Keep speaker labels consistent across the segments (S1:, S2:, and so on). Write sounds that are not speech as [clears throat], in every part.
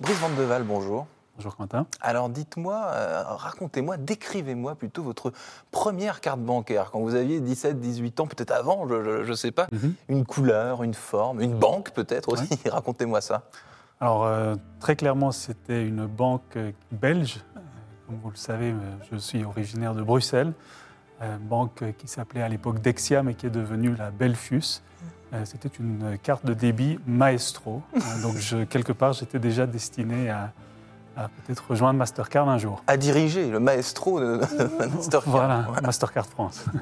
S1: Brice Van de Waal, bonjour.
S2: Bonjour Quentin.
S1: Alors dites-moi, euh, racontez-moi, décrivez-moi plutôt votre première carte bancaire, quand vous aviez 17, 18 ans, peut-être avant, je ne sais pas,
S2: Mhm.
S1: une couleur, une forme, une banque peut-être aussi, [laughs] racontez-moi ça.
S2: Alors euh, très clairement, c'était une banque euh, belge. Comme vous le savez, je suis originaire de Bruxelles. Euh, banque qui s'appelait à l'époque Dexia, mais qui est devenue la Belfus. C'était une euh, carte de débit maestro. Euh, donc [laughs] je- quelque part, j'étais déjà destiné à, à peut-être rejoindre Mastercard un jour.
S1: À diriger, le maestro de, [laughs] de Mastercard.
S2: Voilà, Mastercard France. [laughs]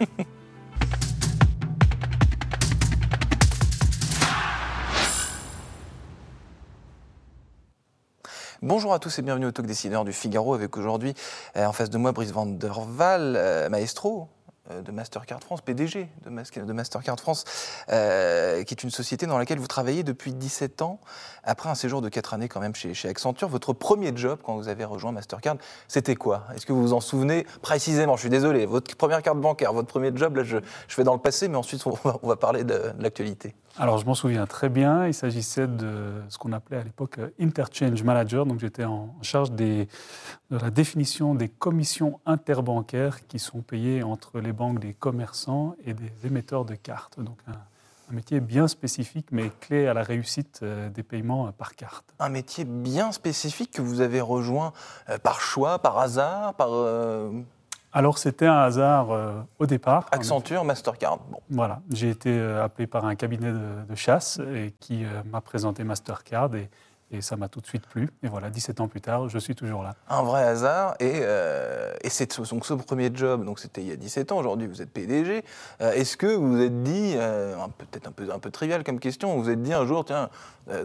S1: Bonjour à tous et bienvenue au Talk Décideur du Figaro avec aujourd'hui euh, en face de moi Brice Van der Waal, euh, maestro euh, de Mastercard France, PDG de, Mas- de Mastercard France, euh, qui est une société dans laquelle vous travaillez depuis 17 ans, après un séjour de 4 années quand même chez, Accenture. Votre premier job quand vous avez rejoint Mastercard, c'était quoi? Est-ce que vous vous en souvenez précisément? Je suis désolé, votre première carte bancaire, votre premier job, là je, je fais dans le passé, mais ensuite on va, parler de, l'actualité.
S2: Alors, je m'en souviens très bien. Il s'agissait de ce qu'on appelait à l'époque euh, Interchange Manager. Donc, j'étais en charge de la définition des commissions interbancaires qui sont payées entre les banques des commerçants et des émetteurs de cartes. Donc, un, un métier bien spécifique, mais clé à la réussite euh, des paiements euh, par carte.
S1: un métier bien spécifique que vous avez rejoint euh, par choix, par hasard, par euh,
S2: Alors, c'était un hasard euh, au départ.
S1: Accenture, Mastercard. Bon.
S2: Voilà, j'ai été appelé par un cabinet de, de chasse et qui euh, m'a présenté Mastercard et, et ça m'a tout de suite plu. Et voilà, 17 ans plus tard, je suis toujours là.
S1: Un vrai hasard. Et, euh, c'est donc ce premier job, donc c'était il y a 17 ans, aujourd'hui vous êtes PDG. Euh, Est-ce que vous vous êtes dit, euh, peut-être un peu, trivial comme question, vous vous êtes dit un jour, tiens,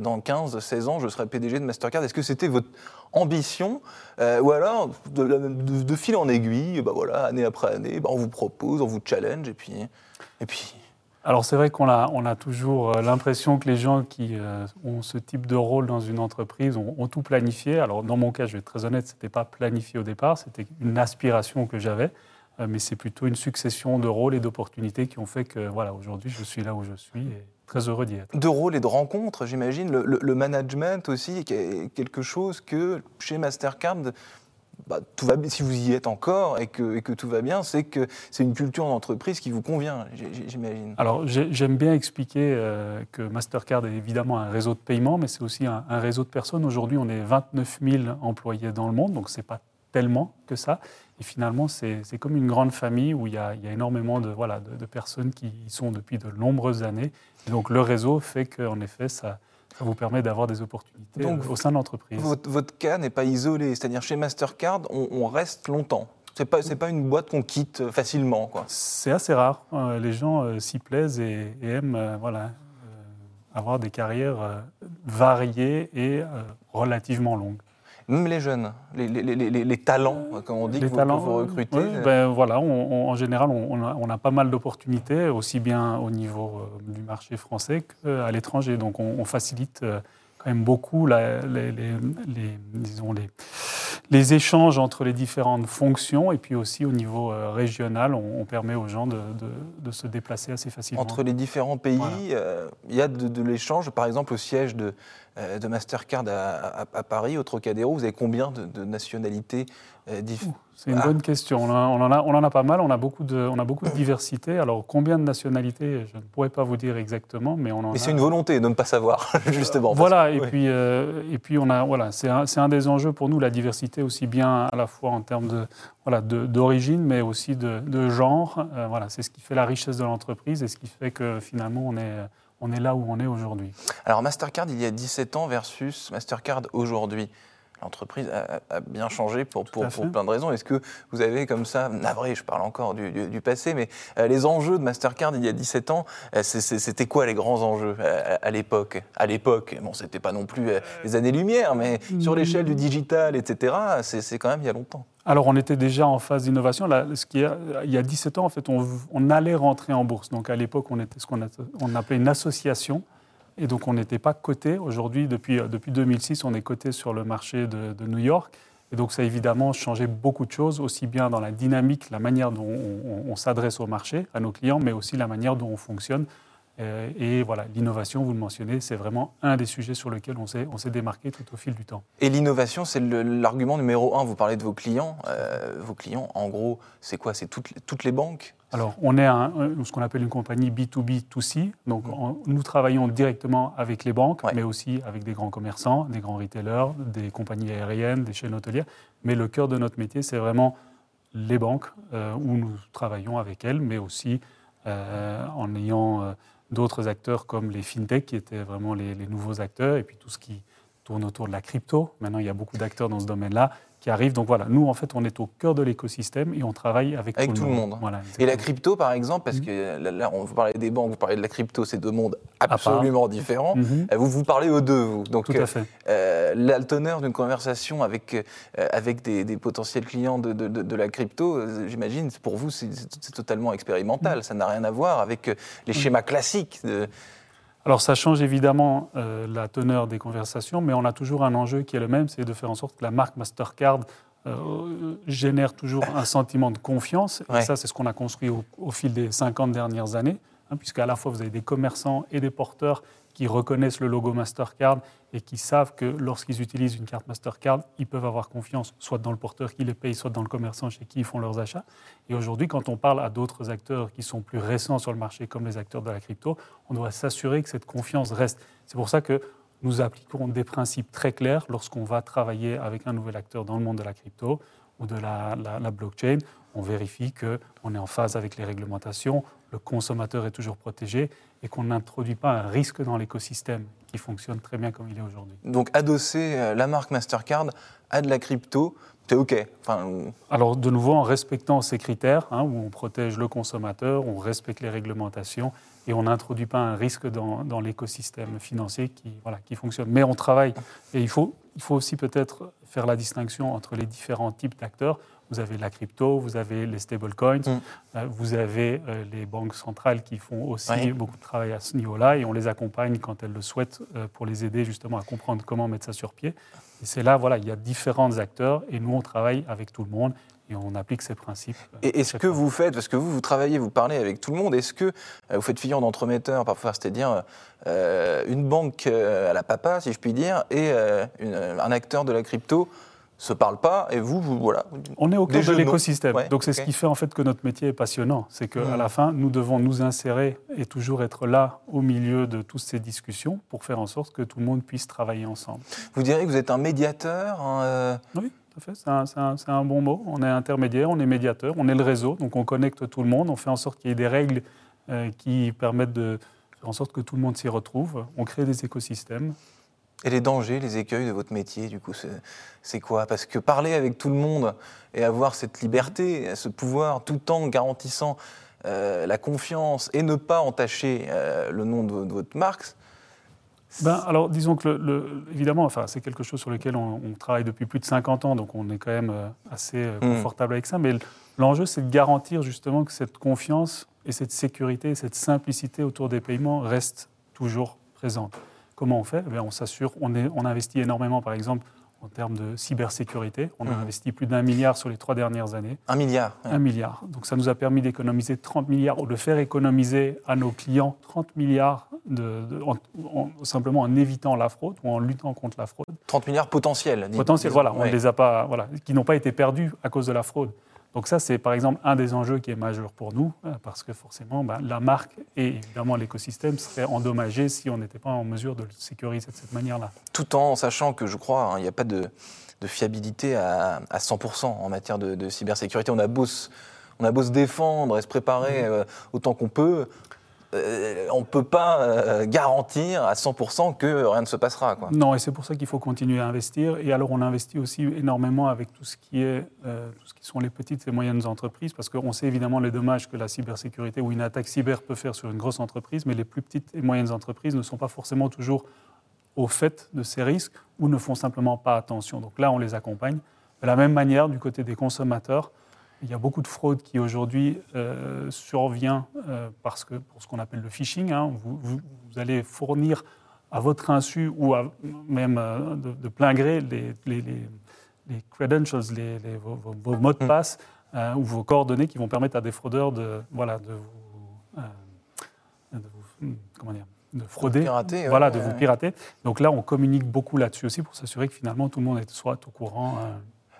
S1: dans 15, 16 ans, je serai PDG de Mastercard Est-ce que c'était votre ambition Ou alors, de fil en aiguille, bah voilà, année après année, bah on vous propose, on vous challenge, et puis. Et puis
S2: Alors c'est vrai qu'on a, on a toujours euh, l'impression que les gens qui euh, ont ce type de rôle dans une entreprise ont, tout planifié. Alors dans mon cas, je vais être très honnête, ce n'était pas planifié au départ, c'était une aspiration que j'avais, euh, mais c'est plutôt une succession de rôles et d'opportunités qui ont fait que voilà, aujourd'hui je suis là où je suis et très heureux d'y être.
S1: de rôle et de rencontres, j'imagine. Le, le- management aussi, est quelque chose que chez Mastercard, bah, si vous y êtes encore et que, tout va bien, c'est que c'est une culture d'entreprise qui vous convient, j'imagine.
S2: Alors j'ai- j'aime bien expliquer euh, que Mastercard est évidemment un réseau de paiement, mais c'est aussi un, réseau de personnes. Aujourd'hui, on est 29 000 employés dans le monde, donc c'est pas tellement que ça. Et finalement, c'est comme une grande famille où il y a, énormément de, de personnes qui y sont depuis de nombreuses années. Et donc le réseau fait qu'en effet, ça, ça vous permet d'avoir des opportunités
S1: Donc,
S2: euh, au sein de l'entreprise.
S1: Votre, votre cas n'est pas isolé, c'est-à-dire chez Mastercard, on, on reste longtemps. C'est pas, c'est pas une boîte qu'on quitte facilement, quoi.
S2: C'est assez rare. Euh, les gens euh, s'y plaisent et, et aiment euh, voilà, euh, avoir des carrières euh, variées et euh, relativement longues.
S1: Même les jeunes, les, les- les- les- les talents, comme on dit, que vous,
S2: talents,
S1: que vous recrutez.
S2: oui,
S1: euh,
S2: ben voilà, on- on- en général, on, a, on a pas mal d'opportunités, aussi bien au niveau euh, du marché français qu'à l'étranger. Donc, on, facilite euh, quand même beaucoup la- les, les- les- disons les, échanges entre les différentes fonctions et puis aussi au niveau euh, régional, on, on permet aux gens de, de- de se déplacer assez facilement.
S1: Entre les différents pays,
S2: Voilà.
S1: euh, il y a de, de l'échange. Par exemple, au siège de, euh, de Mastercard à, à- à Paris, au Trocadéro, vous avez combien de, de nationalités euh, diff-
S2: C'est une
S1: Ah.
S2: bonne question. On, en- on en a, on en a pas mal, on a beaucoup de, on a beaucoup de diversité. Alors, combien de nationalités, je ne pourrais pas vous dire exactement, mais on en
S1: Mais
S2: a.
S1: c'est une volonté de ne pas savoir, [laughs] justement. parce
S2: Voilà,
S1: que-
S2: et
S1: oui.
S2: puis, euh, et puis on a, voilà, c'est un, des enjeux pour nous, la diversité aussi bien à la fois en termes de, voilà, d'origine, mais aussi de, de genre. Euh, voilà, c'est ce qui fait la richesse de l'entreprise et ce qui fait que finalement on est, on est là où on est aujourd'hui.
S1: Alors, Mastercard, il y a 17 ans versus Mastercard aujourd'hui. L'entreprise a, a bien changé pour, plein de raisons. Est-ce que vous avez comme ça, navré, je parle encore du, du- du passé, mais euh, les enjeux de Mastercard il y a 17 ans, euh, c'était quoi les grands enjeux euh, à, l'époque? À l'époque, bon, c'était pas non plus les années-lumière, mais sur l'échelle du digital, etc., c'est quand même il y a longtemps.
S2: Alors, on était déjà en phase d'innovation. Il y a 17 ans, en fait, on, on allait rentrer en bourse. Donc, à l'époque, on était ce qu'on appelait une association. Et donc, on n'était pas coté. Aujourd'hui, depuis, depuis 2006, on est coté sur le marché de, New York. Et donc, ça a évidemment changé beaucoup de choses, aussi bien dans la dynamique, la manière dont on, s'adresse au marché, à nos clients, mais aussi la manière dont on fonctionne. Euh, et voilà, l'innovation, vous le mentionnez, c'est vraiment un des sujets sur lesquels on s'est, on démarqué tout au fil du temps.
S1: Et l'innovation, c'est l'argument numéro un. Vous parlez de vos clients. Euh, vos clients, en gros, c'est quoi? C'est toutes, toutes les banques?
S2: Alors, on est un, ce qu'on appelle une compagnie B2B2C. Donc, mmh. nous travaillons directement avec les banques, mais aussi avec des grands commerçants, des grands retailers, des compagnies aériennes, des chaînes hôtelières. Mais le cœur de notre métier, c'est vraiment les banques euh, où nous travaillons avec elles, mais aussi en ayant d'autres acteurs comme les fintech, qui étaient vraiment les, nouveaux acteurs, et puis tout ce qui tourne autour de la crypto. Maintenant, il y a beaucoup d'acteurs dans ce domaine-là qui arrivent. Donc voilà, nous, en fait, on est au cœur de l'écosystème et on travaille avec,
S1: avec
S2: tout,
S1: le monde. et la crypto, par exemple, parce que là, on vous parlait des banques, vous parlez de la crypto, c'est deux mondes absolument différents. Mhm. Euh, vous vous parlez aux deux, vous.
S2: Donc, tout à fait.
S1: Euh, l'altonneur d'une conversation avec, euh, avec des, potentiels clients de, de, de, la crypto, euh, j'imagine, pour vous, c'est totalement expérimental. Mhm. Ça n'a rien à voir avec les mhm. schémas classiques. De,
S2: alors ça change évidemment euh, la teneur des conversations, mais on a toujours un enjeu qui est le même, c'est de faire en sorte que la marque Mastercard euh, génère toujours un [coughs] sentiment de confiance. Et ça, c'est ce qu'on a construit au, fil des 50 dernières années, hein, puisqu'à la fois vous avez des commerçants et des porteurs qui reconnaissent le logo Mastercard et qui savent que lorsqu'ils utilisent une carte Mastercard, ils peuvent avoir confiance, soit dans le porteur qui les paye, soit dans le commerçant chez qui ils font leurs achats. Et aujourd'hui, quand on parle à d'autres acteurs qui sont plus récents sur le marché, comme les acteurs de la crypto, on doit s'assurer que cette confiance reste. C'est pour ça que nous appliquons des principes très clairs lorsqu'on va travailler avec un nouvel acteur dans le monde de la crypto ou de la, la blockchain. On vérifie qu'on est en phase avec les réglementations, le consommateur est toujours protégé et qu'on n'introduit pas un risque dans l'écosystème qui fonctionne très bien comme il est aujourd'hui.
S1: Donc adosser euh, la marque Mastercard à de la crypto, c'est OK
S2: enfin... Alors de nouveau en respectant ces critères, hein, où on protège le consommateur, on respecte les réglementations et on n'introduit pas un risque dans, dans l'écosystème financier qui, voilà, qui fonctionne. Mais on travaille et il faut, il faut aussi peut-être faire la distinction entre les différents types d'acteurs. Vous avez la crypto, vous avez les stablecoins, mm. euh, vous avez euh, les banques centrales qui font aussi beaucoup de travail à ce niveau-là et on les accompagne quand elles le souhaitent euh, pour les aider justement à comprendre comment mettre ça sur pied. Et c'est là, voilà, il y a différents acteurs et nous, on travaille avec tout le monde et on applique ces principes.
S1: Et est-ce que vous faites, parce que vous, vous travaillez, vous parlez avec tout le monde, est-ce que vous faites figure d'entremetteur parfois, c'est-à-dire une banque à la papa, si je puis dire, et un acteur de la crypto se parlent pas et vous, vous voilà.
S2: On est au cœur de l'écosystème. Donc c'est ce qui fait en fait que notre métier est passionnant. C'est qu'à hmm. la fin, nous devons nous insérer et toujours être là au milieu de toutes ces discussions pour faire en sorte que tout le monde puisse travailler ensemble.
S1: Vous diriez que vous êtes un médiateur
S2: euh, Oui, tout à fait. C'est un, un, bon mot. On est intermédiaire, on est médiateur, on est le réseau. Donc on connecte tout le monde. On fait en sorte qu'il y ait des règles euh, qui permettent de faire en sorte que tout le monde s'y retrouve. On crée des écosystèmes.
S1: Et les dangers, les écueils de votre métier, du coup, c'est quoi? Parce que parler avec tout le monde et avoir cette liberté, ce pouvoir, tout en garantissant euh, la confiance et ne pas entacher euh, le nom de, votre marque,
S2: ben, alors, disons que, le, évidemment, enfin, c'est quelque chose sur lequel on, travaille depuis plus de 50 ans, donc on est quand même euh, assez mmh. confortable avec ça. Mais l'enjeu, c'est de garantir justement que cette confiance et cette sécurité, cette simplicité autour des paiements restent toujours présentes. Comment on fait? Eh On s'assure, on, on, investit énormément, par exemple, en termes de cybersécurité. On a mmh. investi plus d'un milliard sur les trois dernières années.
S1: Un milliard
S2: Un milliard. Donc ça nous a permis d'économiser 30 milliards, ou de faire économiser à nos clients 30 milliards, de, simplement en évitant la fraude ou en luttant contre la fraude.
S1: 30 milliards potentiels
S2: Potentiels, voilà, on les a pas, voilà, qui n'ont pas été perdus à cause de la fraude. Donc ça, c'est par exemple un des enjeux qui est majeur pour nous, euh, parce que forcément, ben, la marque et évidemment l'écosystème seraient endommagés si on n'était pas en mesure de le sécuriser de cette manière-là.
S1: Tout en sachant que je crois, hein, il n'y a pas de, fiabilité à, 100% en matière de, cybersécurité. On a beau on a beau se défendre et se préparer mmh. euh, autant qu'on peut, euh, on ne peut pas euh, garantir à 100% que rien ne se passera. Quoi.
S2: Non, et c'est pour ça qu'il faut continuer à investir. Et alors, on investit aussi énormément avec tout ce qui, est, euh, tout ce qui sont les petites et moyennes entreprises, parce qu'on sait évidemment les dommages que la cybersécurité ou une attaque cyber peut faire sur une grosse entreprise, mais les plus petites et moyennes entreprises ne sont pas forcément toujours au fait de ces risques ou ne font simplement pas attention. Donc là, on les accompagne. De la même manière, du côté des consommateurs, il y a beaucoup de fraude qui aujourd'hui euh, survient euh, parce que, pour ce qu'on appelle le phishing. Hein, vous, allez fournir à votre insu ou même euh, de, plein gré les, les, les, credentials, vos, mots de mm. passe ou vos coordonnées qui vont permettre à des fraudeurs de, voilà, de vous, comment dire, de frauder,
S1: Pirater, ouais,
S2: voilà, de
S1: ouais,
S2: vous
S1: ouais.
S2: pirater. Donc là, on communique beaucoup là-dessus aussi pour s'assurer que finalement tout le monde soit au courant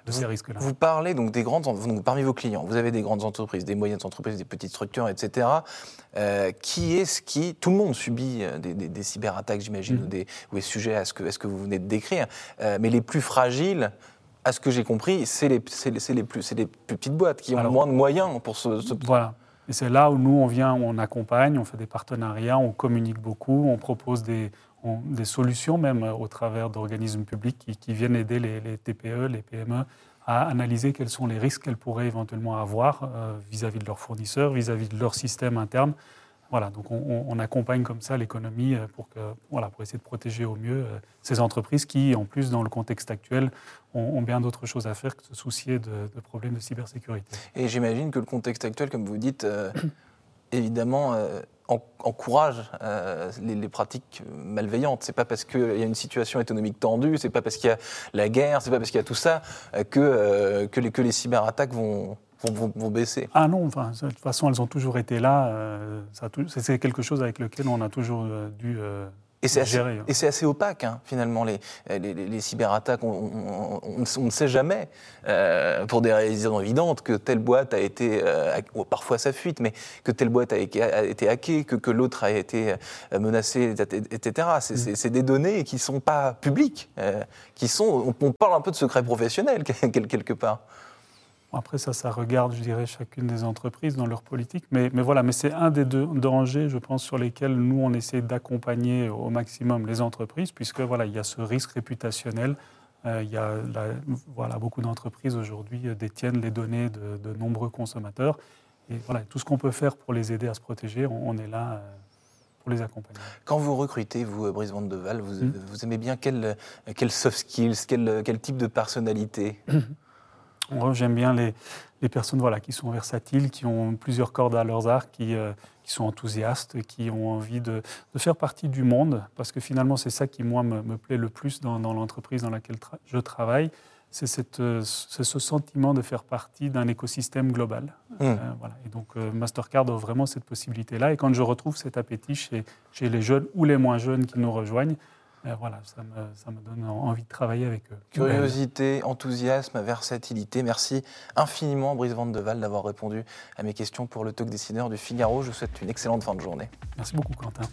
S2: de ces risques-là.
S1: Vous parlez donc des grandes, donc parmi vos clients, vous avez des grandes entreprises, des moyennes entreprises, des petites structures, etc. Euh, qui est-ce qui, tout le monde subit euh, des, des- des cyberattaques, j'imagine,
S2: Mm.
S1: ou, des, ou est sujet à ce que, à ce que vous venez de décrire. Euh, mais les plus fragiles, à ce que j'ai compris, c'est les, les, les plus, les plus petites boîtes qui ont
S2: Alors-
S1: moins de moyens pour se. se-
S2: Voilà. Et c'est là où nous, on vient, on accompagne, on fait des partenariats, on communique beaucoup, on propose des, des solutions même euh, au travers d'organismes publics qui, viennent aider les, les TPE, les PME à analyser quels sont les risques qu'elles pourraient éventuellement avoir euh, vis-à-vis de leurs fournisseurs, vis-à-vis de leur système interne. Voilà, donc on, accompagne comme ça l'économie euh, pour, voilà, pour essayer de protéger au mieux ces entreprises qui, en plus, dans le contexte actuel, ont, bien d'autres choses à faire que de se soucier de, problèmes de cybersécurité.
S1: Et j'imagine que le contexte actuel, comme vous dites, évidemment, euh, en- encourage euh, les, pratiques malveillantes. C'est pas parce qu'il y a une situation économique tendue, c'est pas parce qu'il y a la guerre, c'est pas parce qu'il y a tout ça euh, que, que, les, que les cyberattaques vont, vont, vont- baisser.
S2: Ah non, de toute façon, elles ont toujours été là. c'est quelque chose avec lequel on a toujours dû
S1: Et c'est assez,
S2: gérer. hein.
S1: et c'est assez opaque, hein, finalement, les, les, les- les cyberattaques. On, on- on- on ne sait jamais, euh, pour des raisons évidentes, que telle boîte a été, euh, parfois ça fuite, mais que telle boîte a, été- a été hackée, que, que l'autre a été euh, menacée, etc. C'est c'est- des données qui ne sont pas publiques, euh, qui sont. On, parle un peu de secret professionnel, [laughs] quel- quelque part.
S2: Après, ça, ça regarde, je dirais, chacune des entreprises dans leur politique. Mais, mais voilà, mais c'est un des deux dangers, je pense, sur lesquels nous, on essaie d'accompagner au maximum les entreprises, puisque voilà, il y a ce risque réputationnel. Euh, il y a la- voilà, beaucoup d'entreprises aujourd'hui euh, détiennent les données de, de nombreux consommateurs. Et voilà, tout ce qu'on peut faire pour les aider à se protéger, on, on est là euh, pour les accompagner.
S1: Quand vous recrutez, vous, Brice Van de Waal, vous, vous aimez bien quel, euh, quel soft skills, quel, quel type de personnalité? [clears throat]
S2: Moi, J'aime bien les, les personnes voilà, qui sont versatiles, qui ont plusieurs cordes à leurs arcs, qui, euh, qui sont enthousiastes, qui ont envie de, de faire partie du monde, parce que finalement, c'est ça qui, moi, me, me plaît le plus dans, dans l'entreprise dans laquelle tra- je travaille. C'est euh, c'est ce sentiment de faire partie d'un écosystème global.
S1: Mm.
S2: Euh, voilà. Et donc, euh, Mastercard offre vraiment cette possibilité-là. Et quand je retrouve cet appétit chez, chez les jeunes ou les moins jeunes qui nous rejoignent, euh, voilà, ça me, ça me donne envie de travailler avec eux.
S1: Curiosité, enthousiasme, versatilité. Merci infiniment, Brice Van de Waal, d'avoir répondu à mes questions pour le talk décideur du Figaro. Je vous souhaite une excellente fin de journée.
S2: Merci beaucoup, Quentin.